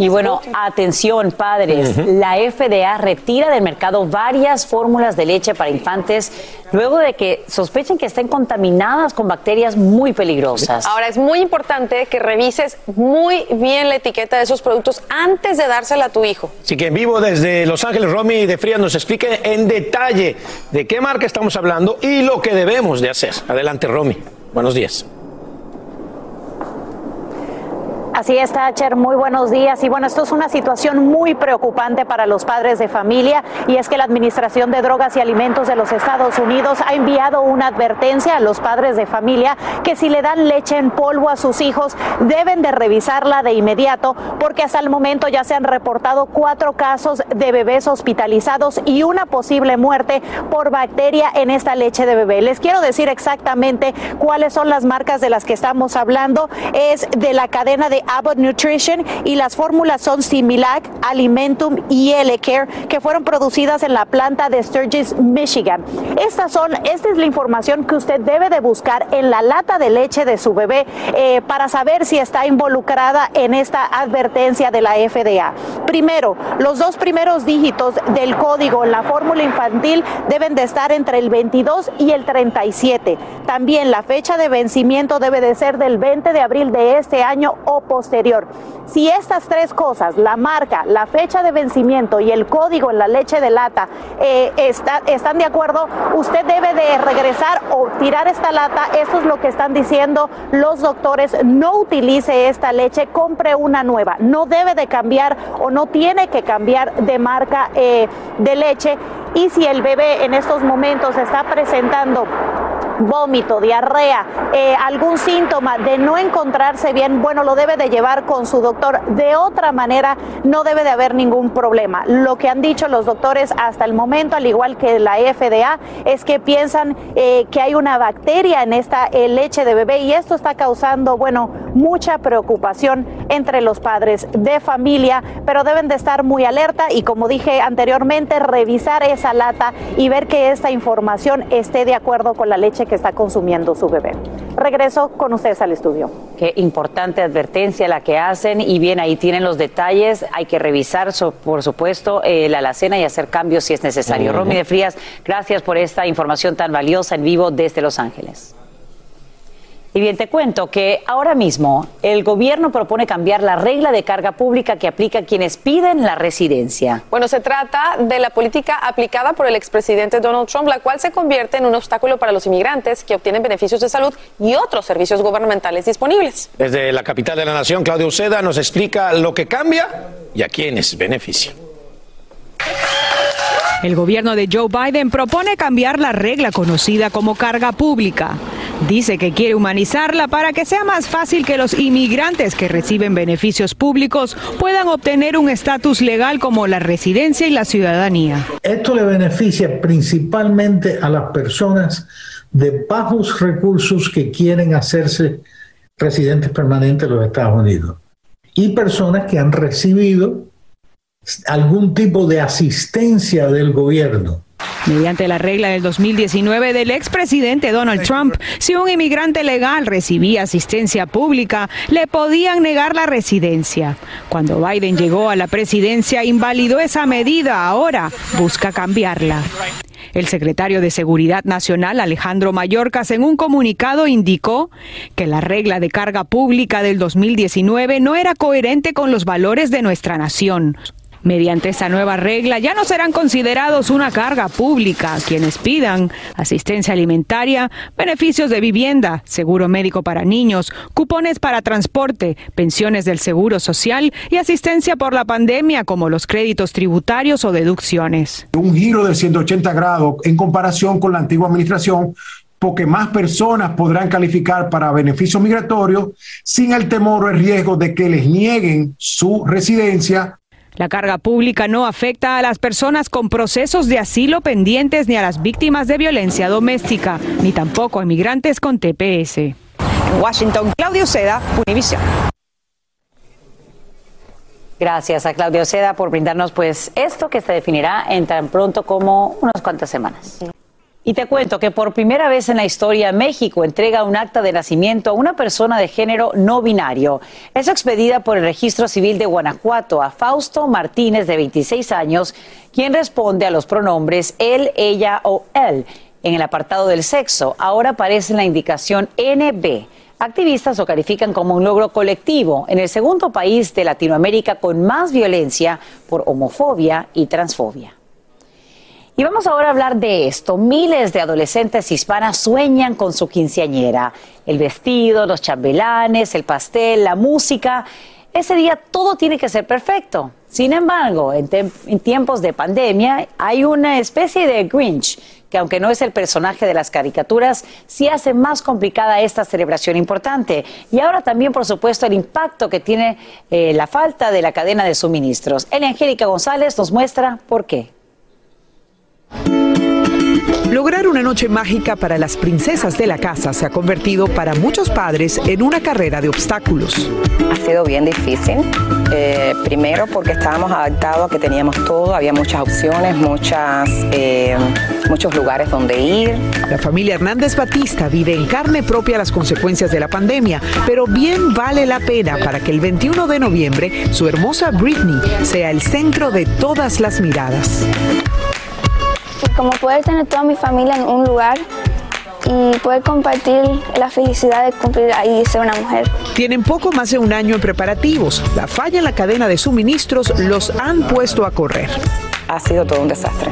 Y bueno, atención padres, la FDA retira del mercado varias fórmulas de leche para infantes luego de que sospechen que estén contaminadas con bacterias muy peligrosas. Ahora es muy importante que revises muy bien la etiqueta de esos productos antes de dársela a tu hijo. Así que en vivo desde Los Ángeles, Romy de Frías nos explique en detalle de qué marca estamos hablando y lo que debemos de hacer. Adelante, Romy. Buenos días. Así es, Thatcher, muy buenos días. Y bueno, esto es una situación muy preocupante para los padres de familia y es que la Administración de Drogas y Alimentos de los Estados Unidos ha enviado una advertencia a los padres de familia que si le dan leche en polvo a sus hijos deben de revisarla de inmediato porque hasta el momento ya se han reportado cuatro casos de bebés hospitalizados y una posible muerte por bacteria en esta leche de bebé. Les quiero decir exactamente cuáles son las marcas de las que estamos hablando. Es de la cadena de Abbott Nutrition y las fórmulas son Similac, Alimentum y L-Care que fueron producidas en la planta de Sturgis, Michigan. Estas son, esta es la información que usted debe de buscar en la lata de leche de su bebé eh, para saber si está involucrada en esta advertencia de la FDA. Primero, los dos primeros dígitos del código en la fórmula infantil deben de estar entre el 22 y el 37. También la fecha de vencimiento debe de ser del 20 de abril de este año o Si estas tres cosas, la marca, la fecha de vencimiento y el código en la leche de lata, eh, está- están de acuerdo, usted debe de regresar o tirar esta lata. Esto es lo que están diciendo los doctores. No utilice esta leche, compre una nueva. No debe de cambiar o no tiene que cambiar de marca eh, de leche. Y si el bebé en estos momentos está presentando vómito, diarrea, eh, algún síntoma de no encontrarse bien, bueno, lo debe de llevar con su doctor. De otra manera, no debe de haber ningún problema. Lo que han dicho los doctores hasta el momento, al igual que la FDA, es que piensan eh, que hay una bacteria en esta eh, leche de bebé y esto está causando, bueno, mucha preocupación entre los padres de familia, pero deben de estar muy alerta y como dije anteriormente, revisar esa lata y ver que esta información esté de acuerdo con la leche que está consumiendo su bebé. Regreso con ustedes al estudio. Qué importante advertencia la que hacen y bien ahí tienen los detalles. Hay que revisar, so- por supuesto, eh, la alacena y hacer cambios si es necesario. Ujú. Romy de Frías, gracias por esta información tan valiosa en vivo desde Los Ángeles. Y bien, te cuento que ahora mismo el gobierno propone cambiar la regla de carga pública que aplica a quienes piden la residencia. Bueno, se trata de la política aplicada por el expresidente Donald Trump, la cual se convierte en un obstáculo para los inmigrantes que obtienen beneficios de salud y otros servicios gubernamentales disponibles. Desde la capital de la nación, Claudio Uceda nos explica lo que cambia y a quiénes beneficia. El gobierno de Joe Biden propone cambiar la regla conocida como carga pública. Dice que quiere humanizarla para que sea más fácil que los inmigrantes que reciben beneficios públicos puedan obtener un estatus legal como la residencia y la ciudadanía. Esto le beneficia principalmente a las personas de bajos recursos que quieren hacerse residentes permanentes de los Estados Unidos y personas que han recibido algún tipo de asistencia del gobierno. Mediante la regla del 2019 del expresidente Donald Trump, si un inmigrante legal recibía asistencia pública, le podían negar la residencia. Cuando Biden llegó a la presidencia, invalidó esa medida. Ahora busca cambiarla. El secretario de Seguridad Nacional, Alejandro Mayorkas, en un comunicado indicó que la regla de carga pública del 2019 no era coherente con los valores de nuestra nación. Mediante esa nueva regla ya no serán considerados una carga pública quienes pidan asistencia alimentaria, beneficios de vivienda, seguro médico para niños, cupones para transporte, pensiones del seguro social y asistencia por la pandemia como los créditos tributarios o deducciones. Un giro de 180 grados en comparación con la antigua administración porque más personas podrán calificar para beneficios migratorios sin el temor o el riesgo de que les nieguen su residencia la carga pública no afecta a las personas con procesos de asilo pendientes ni a las víctimas de violencia doméstica, ni tampoco a inmigrantes con TPS. En Washington, Claudio Seda, Univision. Gracias a Claudio Seda por brindarnos pues esto que se definirá en tan pronto como unas cuantas semanas. Y te cuento que por primera vez en la historia México entrega un acta de nacimiento a una persona de género no binario. Es expedida por el Registro Civil de Guanajuato a Fausto Martínez de 26 años, quien responde a los pronombres él, ella o él. En el apartado del sexo ahora aparece la indicación NB. Activistas lo califican como un logro colectivo en el segundo país de Latinoamérica con más violencia por homofobia y transfobia. Y vamos ahora a hablar de esto. Miles de adolescentes hispanas sueñan con su quinceañera. El vestido, los chambelanes, el pastel, la música. Ese día todo tiene que ser perfecto. Sin embargo, en, tiempos de pandemia hay una especie de Grinch que aunque no es el personaje de las caricaturas, sí hace más complicada esta celebración importante. Y ahora también, por supuesto, el impacto que tiene eh, la falta de la cadena de suministros. Elia Angélica González nos muestra por qué. Lograr una noche mágica para las princesas de la casa se ha convertido para muchos padres en una carrera de obstáculos. Ha sido bien difícil. Eh, primero porque estábamos adaptados a que teníamos todo, había muchas opciones, muchas, eh, muchos lugares donde ir. La familia Hernández Batista vive en carne propia las consecuencias de la pandemia, pero bien vale la pena para que el 21 de noviembre su hermosa Britney sea el centro de todas las miradas como poder tener toda mi familia en un lugar y poder compartir la felicidad de cumplir ahí y ser una mujer. Tienen poco más de un año en preparativos. La falla en la cadena de suministros los han puesto a correr. Ha sido todo un desastre.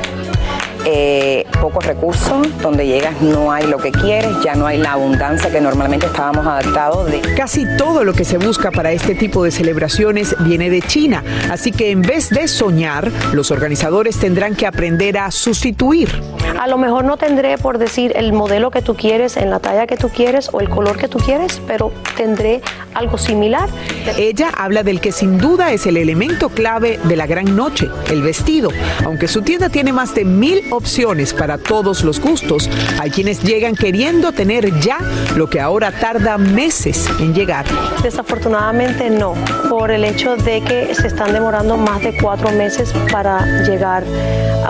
Eh, pocos recursos, donde llegas no hay lo que quieres, ya no hay la abundancia que normalmente estábamos adaptados. De... Casi todo lo que se busca para este tipo de celebraciones viene de China, así que en vez de soñar, los organizadores tendrán que aprender a sustituir. A lo mejor no tendré, por decir, el modelo que tú quieres, en la talla que tú quieres o el color que tú quieres, pero tendré algo similar. Ella habla del que sin duda es el elemento clave de la gran noche, el vestido. Aunque su tienda tiene más de mil opciones para todos los gustos. Hay quienes llegan queriendo tener ya lo que ahora tarda meses en llegar. Desafortunadamente no, por el hecho de que se están demorando más de cuatro meses para llegar.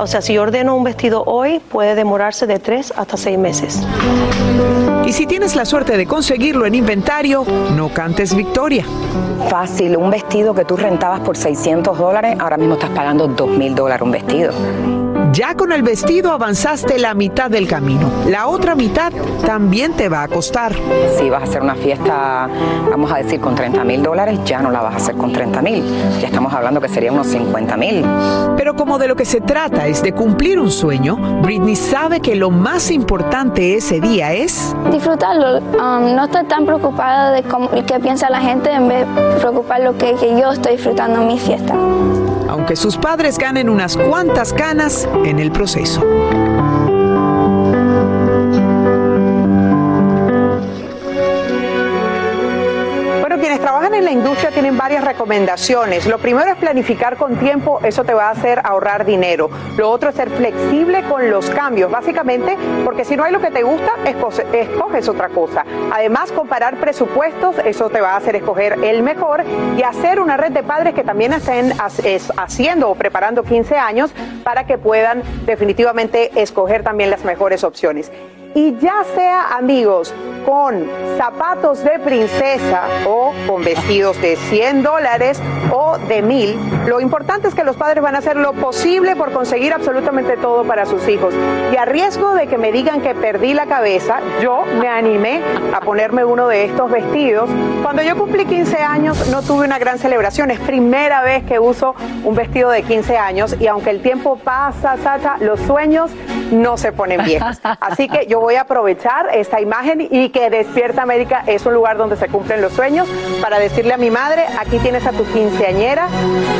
O sea, si yo ordeno un vestido hoy, puede demorarse de tres hasta seis meses. Y si tienes la suerte de conseguirlo en inventario, no cantes victoria. Fácil, un vestido que tú rentabas por 600 dólares, ahora mismo estás pagando 2 mil dólares un vestido. Ya con el vestido avanzaste la mitad del camino. La otra mitad también te va a costar. Si vas a hacer una fiesta, vamos a decir, con 30 mil dólares, ya no la vas a hacer con 30 mil. Ya estamos hablando que serían unos 50 mil. Pero como de lo que se trata es de cumplir un sueño, Britney sabe que lo más importante ese día es... Disfrutarlo. Um, no estar tan preocupada de cómo, qué piensa la gente en vez de preocupar lo que, que yo estoy disfrutando en mi fiesta aunque sus padres ganen unas cuantas canas en el proceso. Trabajan en en la industria tienen varias recomendaciones. Lo primero es planificar con tiempo, eso te va a hacer ahorrar dinero. Lo otro es ser flexible con los cambios, básicamente porque si no hay lo que te gusta, escoges otra cosa. Además, comparar presupuestos, eso te va a hacer escoger el mejor y hacer una red de padres que también estén haciendo o preparando 15 años para que puedan definitivamente escoger también las mejores opciones. Y ya sea amigos con zapatos de princesa o con vestidos de 100 dólares o de mil, lo importante es que los padres van a hacer lo posible por conseguir absolutamente todo para sus hijos. Y a riesgo de que me digan que perdí la cabeza, yo me animé a ponerme uno de estos vestidos. Cuando yo cumplí 15 años no tuve una gran celebración, es primera vez que uso un vestido de 15 años y aunque el tiempo pasa, Sacha, los sueños no se ponen viejos. Así que yo voy a aprovechar esta imagen y que Despierta América es un lugar donde se cumplen los sueños para decirle a mi madre, aquí tienes a tu quinceañera,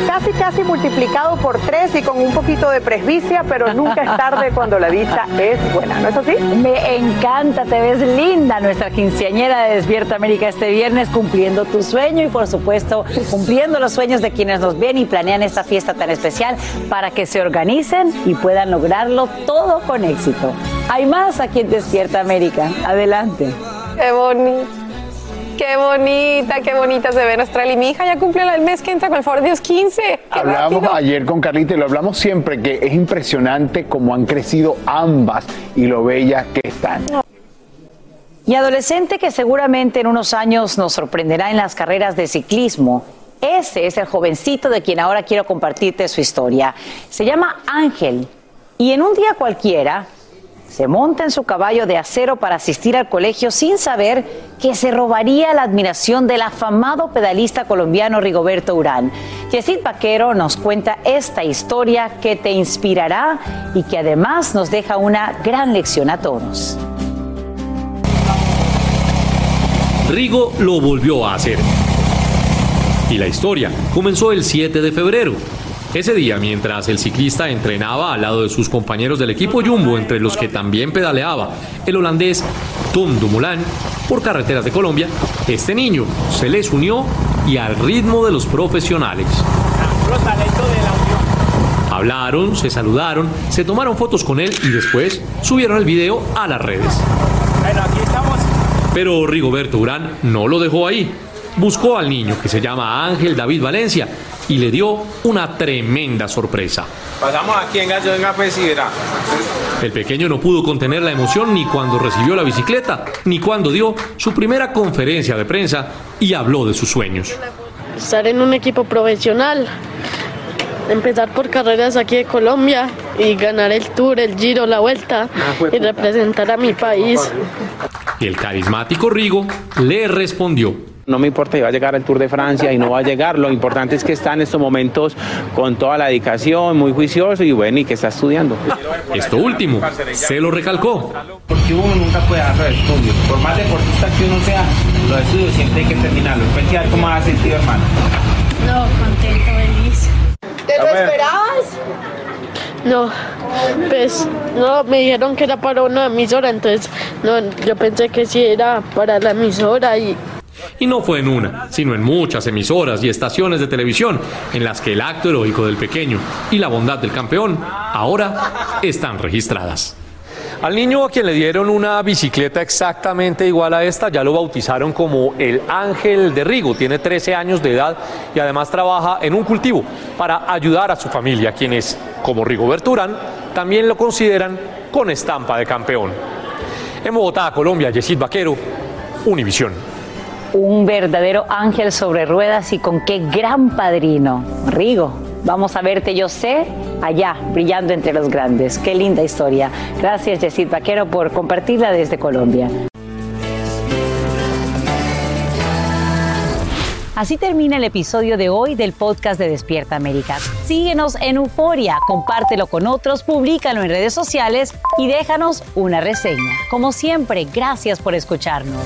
casi casi multiplicado por tres y con un poquito de presbicia, pero nunca es tarde cuando la dicha es buena, ¿no es así? Me encanta, te ves linda nuestra quinceañera de Despierta América este viernes cumpliendo tu sueño y por supuesto cumpliendo los sueños de quienes nos ven y planean esta fiesta tan especial para que se organicen y puedan lograrlo todo con éxito. Hay más aquí en Despierta América. Adelante. Qué bonito. Qué bonita, qué bonita se ve nuestra y Mi hija ya cumple el mes que entra con el favor Dios 15. Hablábamos ayer con Carlita y lo hablamos siempre que es impresionante cómo han crecido ambas y lo bellas que están. Y adolescente que seguramente en unos años nos sorprenderá en las carreras de ciclismo. Ese es el jovencito de quien ahora quiero compartirte su historia. Se llama Ángel y en un día cualquiera se monta en su caballo de acero para asistir al colegio sin saber que se robaría la admiración del afamado pedalista colombiano Rigoberto Urán. Yesid Vaquero nos cuenta esta historia que te inspirará y que además nos deja una gran lección a todos. Rigo lo volvió a hacer. Y la historia comenzó el 7 de febrero, ese día, mientras el ciclista entrenaba al lado de sus compañeros del equipo Jumbo, entre los que también pedaleaba el holandés Tom Dumoulin por carreteras de Colombia, este niño se les unió y al ritmo de los profesionales. Hablaron, se saludaron, se tomaron fotos con él y después subieron el video a las redes. Pero Rigoberto Urán no lo dejó ahí. Buscó al niño que se llama Ángel David Valencia y le dio una tremenda sorpresa. Pasamos aquí en Gallo, venga pues El pequeño no pudo contener la emoción ni cuando recibió la bicicleta, ni cuando dio su primera conferencia de prensa y habló de sus sueños. Estar en un equipo profesional, empezar por carreras aquí de Colombia y ganar el Tour, el Giro, la Vuelta y representar a mi país. Y el carismático Rigo le respondió no me importa si va a llegar al Tour de Francia y no va a llegar, lo importante es que está en estos momentos con toda la dedicación, muy juicioso y bueno, y que está estudiando. Esto último, se lo recalcó. Porque uno nunca puede dejar los estudios, por más deportista que uno sea, los estudios siempre hay que terminarlos. Cuéntame cómo ha sentido, hermano. No, contento, feliz. ¿Te lo esperabas? No, pues no, me dijeron que era para una emisora, entonces no, yo pensé que sí era para la emisora y y no fue en una, sino en muchas emisoras y estaciones de televisión en las que el acto heroico del pequeño y la bondad del campeón ahora están registradas. Al niño a quien le dieron una bicicleta exactamente igual a esta, ya lo bautizaron como el Ángel de Rigo. Tiene 13 años de edad y además trabaja en un cultivo para ayudar a su familia, quienes, como Rigoberto Urán, también lo consideran con estampa de campeón. En Bogotá, Colombia, Yesid Vaquero, Univisión un verdadero ángel sobre ruedas y con qué gran padrino. Rigo, vamos a verte, yo sé, allá, brillando entre los grandes. Qué linda historia. Gracias, Yesid Vaquero, por compartirla desde Colombia. Así termina el episodio de hoy del podcast de Despierta América. Síguenos en Euforia, compártelo con otros, públicalo en redes sociales y déjanos una reseña. Como siempre, gracias por escucharnos.